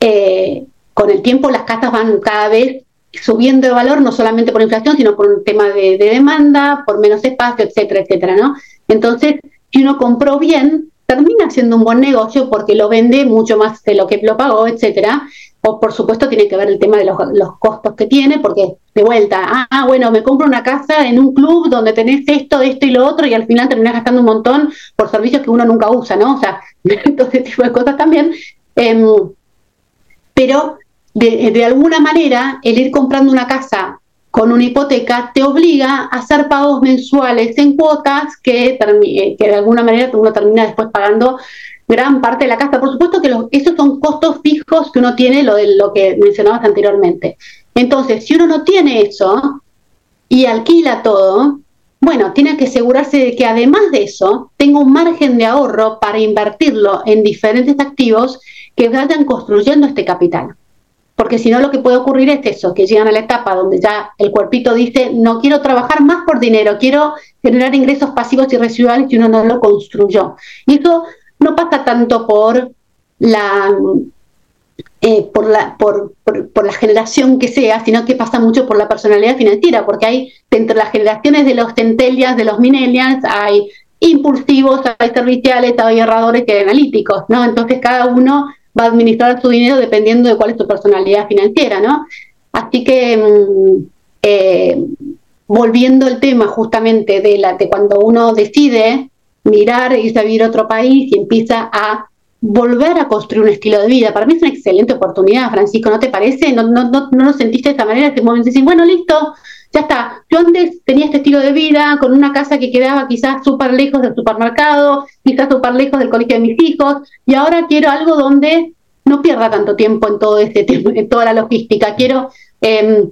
eh, con el tiempo las casas van cada vez subiendo de valor, no solamente por inflación, sino por un tema de, de demanda, por menos espacio, etcétera, etcétera, ¿no? Entonces, si uno compró bien, termina siendo un buen negocio porque lo vende mucho más de lo que lo pagó, etcétera. O por supuesto tiene que ver el tema de los, costos que tiene, porque de vuelta, ah, bueno, me compro una casa en un club donde tenés esto, esto y lo otro, y al final terminás gastando un montón por servicios que uno nunca usa, ¿no? O sea, todo ese tipo de cosas también. Em, pero de, de alguna manera, el ir comprando una casa con una hipoteca te obliga a hacer pagos mensuales en cuotas que, eh, que de alguna manera uno termina después pagando gran parte de la casa. Por supuesto que esos son costos fijos que uno tiene, lo de lo que mencionabas anteriormente. Entonces, si uno no tiene eso y alquila todo, bueno, tiene que asegurarse de que además de eso tenga un margen de ahorro para invertirlo en diferentes activos que vayan construyendo este capital porque si no lo que puede ocurrir es eso, que llegan a la etapa donde ya el cuerpito dice, no quiero trabajar más por dinero, quiero generar ingresos pasivos y residuales y uno no lo construyó. Y eso no pasa tanto por la, eh, por, la, por, por, la generación que sea, sino que pasa mucho por la personalidad financiera, porque hay entre las generaciones de los centellas, de los millennials, hay impulsivos, hay serviciales, hay erradores y hay analíticos, ¿no? Entonces cada uno va a administrar su dinero dependiendo de cuál es tu personalidad financiera, ¿no? Así que, mm, eh, volviendo al tema justamente de, la, de cuando uno decide mirar, irse a vivir a otro país y empieza a volver a construir un estilo de vida. Para mí es una excelente oportunidad, Francisco, ¿no te parece? ¿No, no, no, no lo sentiste de esta manera? Este momento decir, bueno, listo, ya está. Yo antes tenía este estilo de vida con una casa que quedaba quizás súper lejos del supermercado, quizás súper lejos del colegio de mis hijos, y ahora quiero algo donde no pierda tanto tiempo en todo este en toda la logística. Quiero em,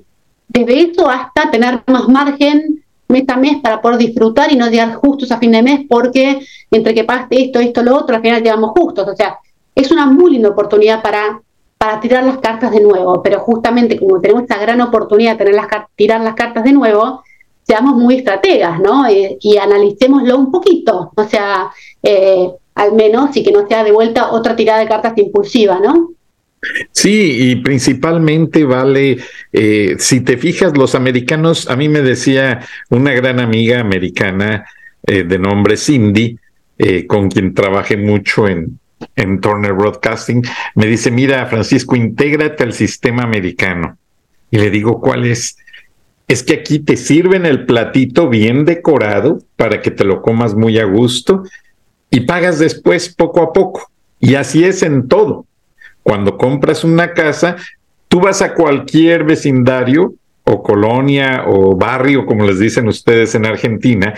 desde eso hasta tener más margen mes a mes para poder disfrutar y no llegar justos a fin de mes porque entre que pase esto, esto, lo otro, al final llegamos justos. O sea, es una muy linda oportunidad para para tirar las cartas de nuevo, pero justamente como tenemos esta gran oportunidad de tener las, tirar las cartas de nuevo, seamos muy estrategas, ¿no? Eh, y analicémoslo un poquito, o sea, eh, al menos y que no sea de vuelta otra tirada de cartas impulsiva, ¿no? Sí, y principalmente vale, eh, si te fijas, los americanos, a mí me decía una gran amiga americana de nombre Cindy, con quien trabajé mucho en, en Turner Broadcasting, me dice, mira, Francisco, intégrate al sistema americano. Y le digo, ¿cuál es? Es que aquí te sirven el platito bien decorado para que te lo comas muy a gusto y pagas después poco a poco. Y así es en todo. Cuando compras una casa, tú vas a cualquier vecindario o colonia o barrio, como les dicen ustedes en Argentina,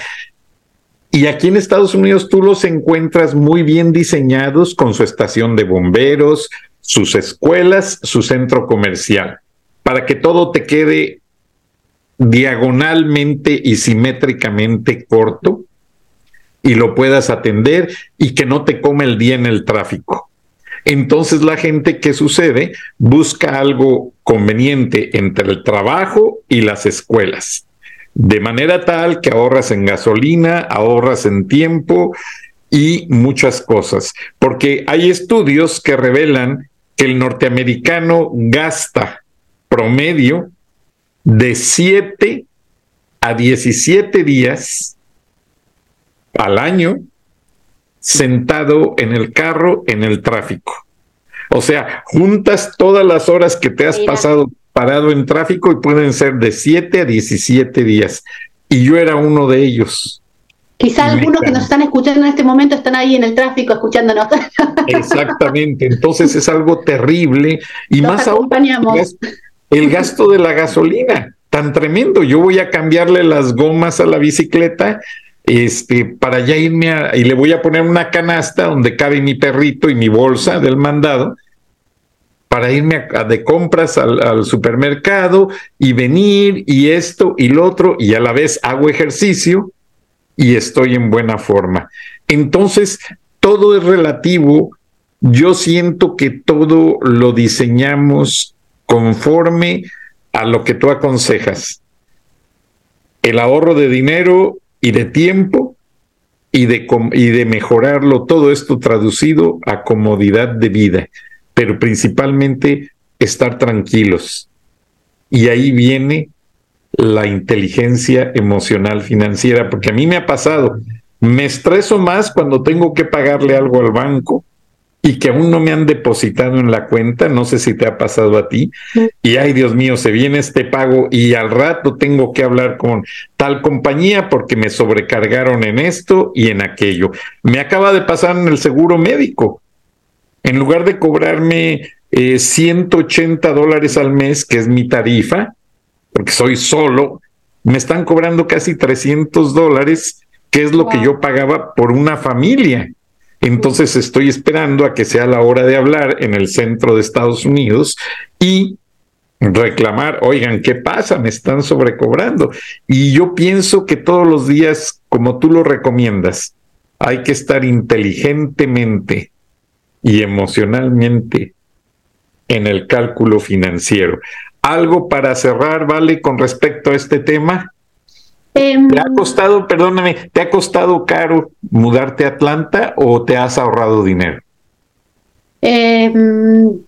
y aquí en Estados Unidos tú los encuentras muy bien diseñados con su estación de bomberos, sus escuelas, su centro comercial, para que todo te quede diagonalmente y simétricamente corto y lo puedas atender y que no te come el día en el tráfico. Entonces la gente, ¿qué sucede? Busca algo conveniente entre el trabajo y las escuelas de manera tal que ahorras en gasolina, ahorras en tiempo y muchas cosas, porque hay estudios que revelan que el norteamericano gasta promedio de 7 a 17 días al año sentado en el carro en el tráfico. O sea, juntas todas las horas que te has pasado parado en tráfico y pueden ser de 7 a 17 días. Y yo era uno de ellos. Quizá algunos que nos están escuchando en este momento están ahí en el tráfico escuchándonos. Exactamente, entonces es algo terrible y más aún el gasto de la gasolina, tan tremendo. Yo voy a cambiarle las gomas a la bicicleta este, para ya irme a, y le voy a poner una canasta donde cabe mi perrito y mi bolsa del mandado para irme a, de compras al, al, supermercado y venir y esto y lo otro y a la vez hago ejercicio y estoy en buena forma. Entonces, todo es relativo. Yo siento que todo lo diseñamos conforme a lo que tú aconsejas. El ahorro de dinero y de tiempo y de, y de mejorarlo, todo esto traducido a comodidad de vida, pero principalmente estar tranquilos. Y ahí viene la inteligencia emocional financiera, porque a mí me ha pasado, me estreso más cuando tengo que pagarle algo al banco y que aún no me han depositado en la cuenta, no sé si te ha pasado a ti, y ay Dios mío, se viene este pago y al rato tengo que hablar con tal compañía porque me sobrecargaron en esto y en aquello. Me acaba de pasar en el seguro médico. En lugar de cobrarme 180 eh, dólares al mes, que es mi tarifa, porque soy solo, me están cobrando casi 300 dólares, que es lo que yo pagaba por una familia. Entonces estoy esperando a que sea la hora de hablar en el centro de Estados Unidos y reclamar, oigan, ¿qué pasa? Me están sobrecobrando. Y yo pienso que todos los días, como tú lo recomiendas, hay que estar inteligentemente y emocionalmente en el cálculo financiero. Algo para cerrar, ¿vale? Con respecto a este tema. Em, ¿Te ha costado, perdóname, te ha costado caro mudarte a Atlanta o te has ahorrado dinero? Em,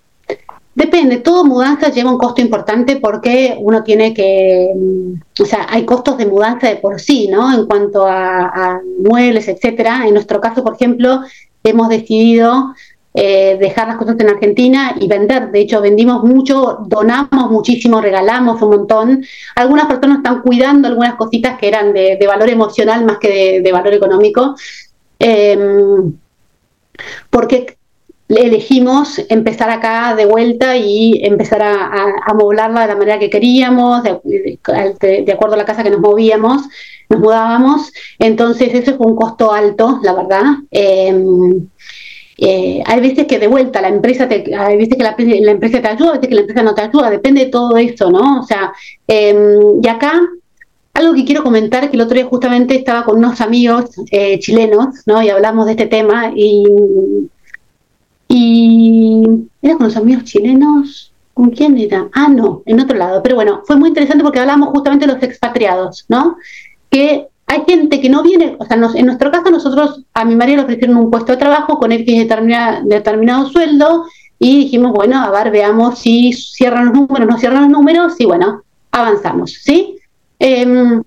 depende, todo mudanza lleva un costo importante porque uno tiene que, o sea, hay costos de mudanza de por sí, ¿no? En cuanto a, a muebles, etcétera. En nuestro caso, por ejemplo, hemos decidido eh, dejar las cosas en Argentina y vender. De hecho, vendimos mucho, donamos muchísimo, regalamos un montón. Algunas personas están cuidando algunas cositas que eran de, valor emocional más que de, valor económico. Em, porque elegimos empezar acá de vuelta y empezar a, a, de la manera que queríamos, de, acuerdo a la casa que nos movíamos, nos mudábamos. Entonces, eso fue un costo alto, la verdad. Em, eh, hay veces que de vuelta la empresa te, hay veces que la, empresa te ayuda, hay veces que la empresa no te ayuda, depende de todo eso, ¿no? O sea, em, y acá algo que quiero comentar, que el otro día justamente estaba con unos amigos eh, chilenos, ¿no? Y hablamos de este tema y, y era con los amigos chilenos, ¿con quién era? Ah, no, en otro lado, pero bueno, fue muy interesante porque hablamos justamente de los expatriados, ¿no? Que hay gente que no viene, o sea, en nuestro caso nosotros a mi marido le ofrecieron un puesto de trabajo con X determinado, determinado sueldo y dijimos, bueno, a ver, veamos si cierran los números, no cierran los números y bueno, avanzamos, ¿sí? Em,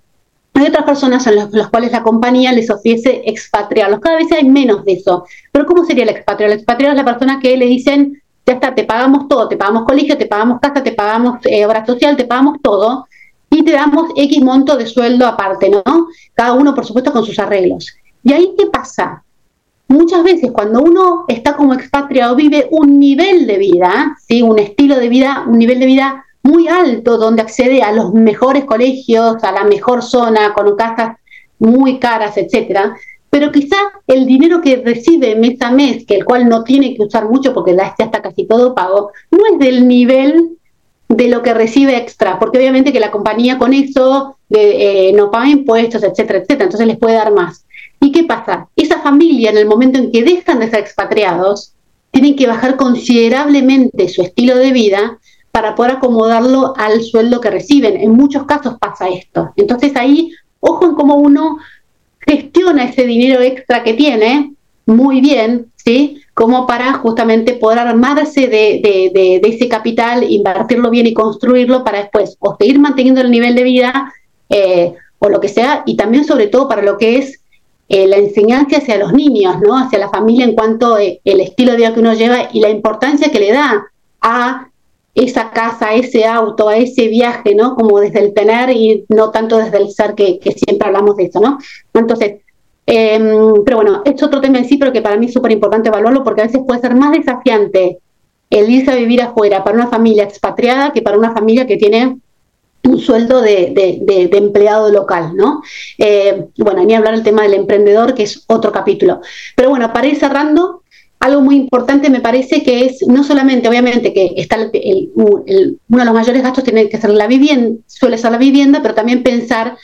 hay otras personas a las cuales la compañía les ofrece expatriarlos. Cada vez hay menos de eso. Pero ¿cómo sería el expatriado? El expatriado es la persona que le dicen, ya está, te pagamos todo, te pagamos colegio, te pagamos casa, te pagamos eh, obra social, te pagamos todo y te damos X monto de sueldo aparte, ¿no? Cada uno, por supuesto, con sus arreglos. ¿Y ahí qué pasa? Muchas veces cuando uno está como expatriado vive un nivel de vida, ¿sí? un estilo de vida, un nivel de vida muy alto donde accede a los mejores colegios, a la mejor zona, con casas muy caras, etcétera. Pero quizá el dinero que recibe mes a mes, que el cual no tiene que usar mucho porque ya está casi todo pago, no es del nivel de lo que recibe extra, porque obviamente que la compañía con eso eh, no paga impuestos, etcétera, etcétera, entonces les puede dar más. ¿Y qué pasa? Esa familia, en el momento en que dejan de ser expatriados, tienen que bajar considerablemente su estilo de vida para poder acomodarlo al sueldo que reciben. En muchos casos pasa esto. Entonces ahí, ojo en cómo uno gestiona ese dinero extra que tiene, muy bien, ¿sí? Como para justamente poder armarse de, ese capital, invertirlo bien y construirlo para después o seguir manteniendo el nivel de vida eh, o lo que sea, y también sobre todo para lo que es eh, la enseñanza hacia los niños, ¿no? hacia la familia en cuanto al el estilo de vida que uno lleva y la importancia que le da a esa casa, a ese auto, a ese viaje, ¿no? Como desde el tener y no tanto desde el ser, que, que siempre hablamos de eso, ¿no? Entonces, Em, pero bueno, es otro tema en sí, pero que para mí es súper importante evaluarlo porque a veces puede ser más desafiante el irse a vivir afuera para una familia expatriada que para una familia que tiene un sueldo de, empleado local, ¿no? Eh, bueno, ni hablar del tema del emprendedor, que es otro capítulo. Pero bueno, para ir cerrando, algo muy importante me parece que es no solamente, obviamente, que está uno de los mayores gastos tiene que ser la vivienda, suele ser la vivienda, pero también pensar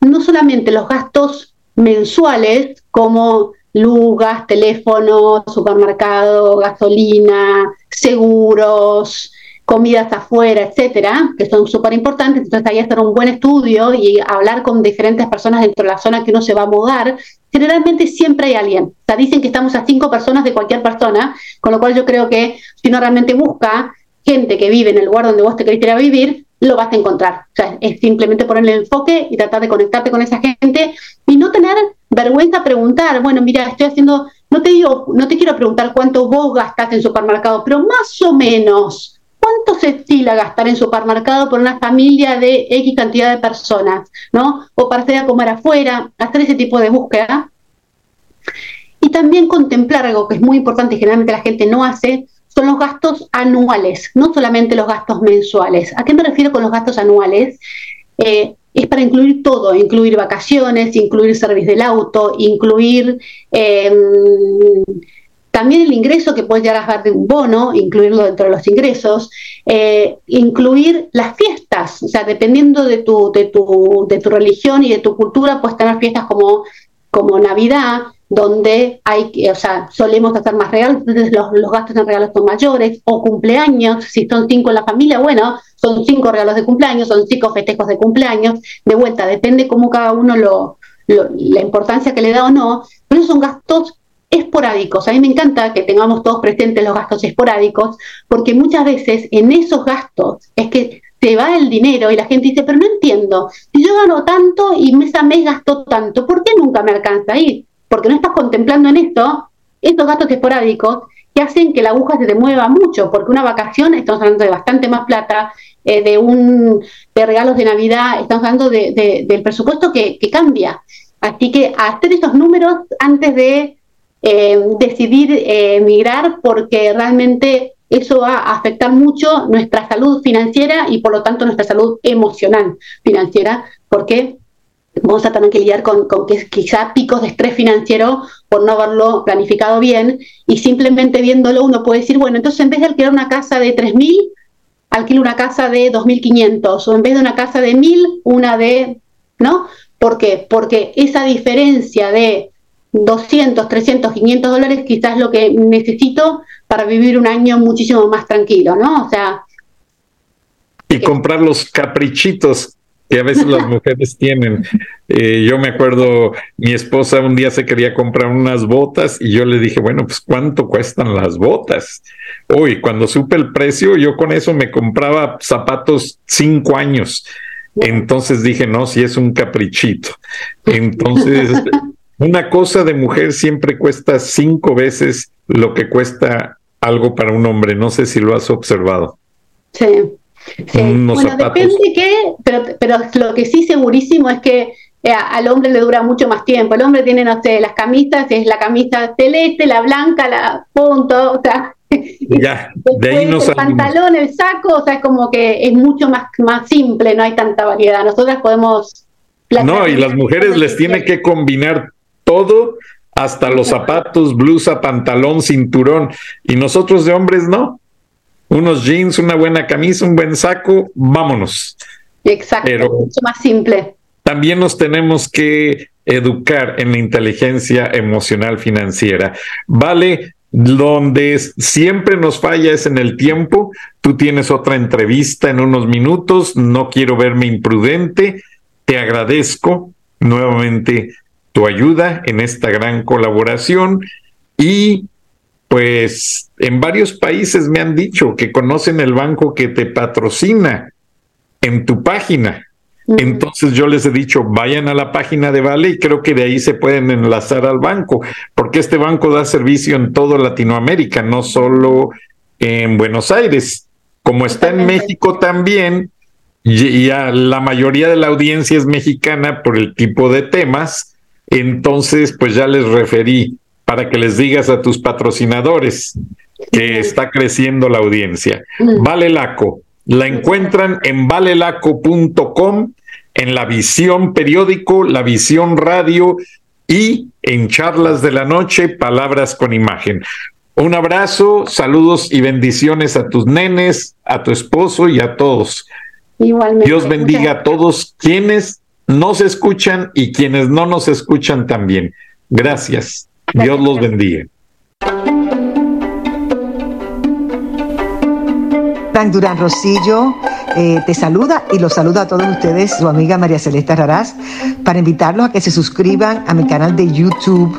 no solamente los gastos mensuales como luz, gas, teléfono, supermercado, gasolina, seguros, comidas afuera, etcétera, que son súper importantes. Entonces, ahí hacer un buen estudio y hablar con diferentes personas dentro de la zona que uno se va a mudar. Generalmente siempre hay alguien. O sea, dicen que estamos a cinco personas de cualquier persona, con lo cual yo creo que si uno realmente busca gente que vive en el lugar donde vos te querés ir a vivir, lo vas a encontrar. O sea, es simplemente ponerle el enfoque y tratar de conectarte con esa gente y no tener vergüenza a preguntar, bueno, mira, estoy haciendo, no te digo, no te quiero preguntar cuánto vos gastás en supermercado, pero más o menos, ¿cuánto se estila gastar en supermercado por una familia de X cantidad de personas, ¿no? O hacer a comer afuera, hacer ese tipo de búsqueda. Y también contemplar algo que es muy importante y generalmente la gente no hace, son los gastos anuales, no solamente los gastos mensuales. ¿A qué me refiero con los gastos anuales? Eh, es para incluir todo, incluir vacaciones, incluir servicio del auto, incluir em, también el ingreso que puedes llegar a dar de un bono, incluirlo dentro de los ingresos, eh, incluir las fiestas, o sea, dependiendo de tu, de, tu, de tu religión y de tu cultura, puedes tener fiestas como, como Navidad, donde hay, o sea, solemos hacer más regalos, los, los, gastos en regalos son mayores, o cumpleaños, si son cinco en la familia, bueno, son cinco regalos de cumpleaños, son cinco festejos de cumpleaños, de vuelta, depende cómo cada uno lo, la importancia que le da o no, pero son gastos esporádicos. A mí me encanta que tengamos todos presentes los gastos esporádicos, porque muchas veces en esos gastos es que se va el dinero y la gente dice, pero no entiendo, si yo gano tanto y mes a mes gasto tanto, ¿por qué nunca me alcanza ahí? Porque no estás contemplando en esto estos gastos esporádicos que hacen que la aguja se te mueva mucho, porque una vacación, estamos hablando de bastante más plata, eh, de un de regalos de Navidad, estamos hablando de, del presupuesto que, cambia. Así que hacer esos números antes de eh, decidir eh, emigrar, porque realmente eso va a afectar mucho nuestra salud financiera y por lo tanto nuestra salud emocional financiera, porque vamos a tener que lidiar con, con que quizá picos de estrés financiero por no haberlo planificado bien y simplemente viéndolo uno puede decir, bueno, entonces en vez de alquilar una casa de 3.000, alquilo una casa de 2.500 o en vez de una casa de 1.000, una de, ¿no? ¿Por qué? Porque esa diferencia de 200, 300, 500 dólares quizás es lo que necesito para vivir un año muchísimo más tranquilo, ¿no? O sea... Y comprar los caprichitos que a veces las mujeres tienen. Eh, yo me acuerdo, mi esposa un día se quería comprar unas botas y yo le dije, bueno, pues ¿cuánto cuestan las botas? Hoy, cuando supe el precio, yo con eso me compraba zapatos cinco años. Entonces dije, no, si es un caprichito. Entonces, una cosa de mujer siempre cuesta cinco veces lo que cuesta algo para un hombre. No sé si lo has observado. Sí, bueno, depende qué, pero, pero lo que sí segurísimo es que eh, al hombre le dura mucho más tiempo. El hombre tiene, no sé, las camisas, es la camisa celeste, la blanca, la punto, o sea, ya, de ahí no el pantalón, el saco, o sea, es como que es mucho más, más simple, no hay tanta variedad. Nosotras podemos... No, y las mujeres les tiene que combinar todo, hasta los zapatos, blusa, pantalón, cinturón, y nosotros de hombres no unos jeans, una buena camisa, un buen saco, vámonos. Exacto, Pero mucho más simple. También nos tenemos que educar en la inteligencia emocional financiera. Vale, donde siempre nos falla es en el tiempo. Tú tienes otra entrevista en unos minutos, no quiero verme imprudente. Te agradezco nuevamente tu ayuda en esta gran colaboración y pues en varios países me han dicho que conocen el banco que te patrocina en tu página. Entonces yo les he dicho, vayan a la página de Vale y creo que de ahí se pueden enlazar al banco, porque este banco da servicio en toda Latinoamérica, no solo en Buenos Aires. Como está en México también, y, la mayoría de la audiencia es mexicana por el tipo de temas, entonces pues ya les referí para que les digas a tus patrocinadores que está creciendo la audiencia. Vale Laco, la encuentran en valelaco.com, en la visión periódico, la visión radio y en charlas de la noche, palabras con imagen. Un abrazo, saludos y bendiciones a tus nenes, a tu esposo y a todos. Igualmente. Dios bendiga a todos quienes nos escuchan y quienes no nos escuchan también. Gracias. Dios los bendiga. Frank Durán Rosillo eh, te saluda y los saluda a todos ustedes, su amiga María Celeste Raraz, para invitarlos a que se suscriban a mi canal de YouTube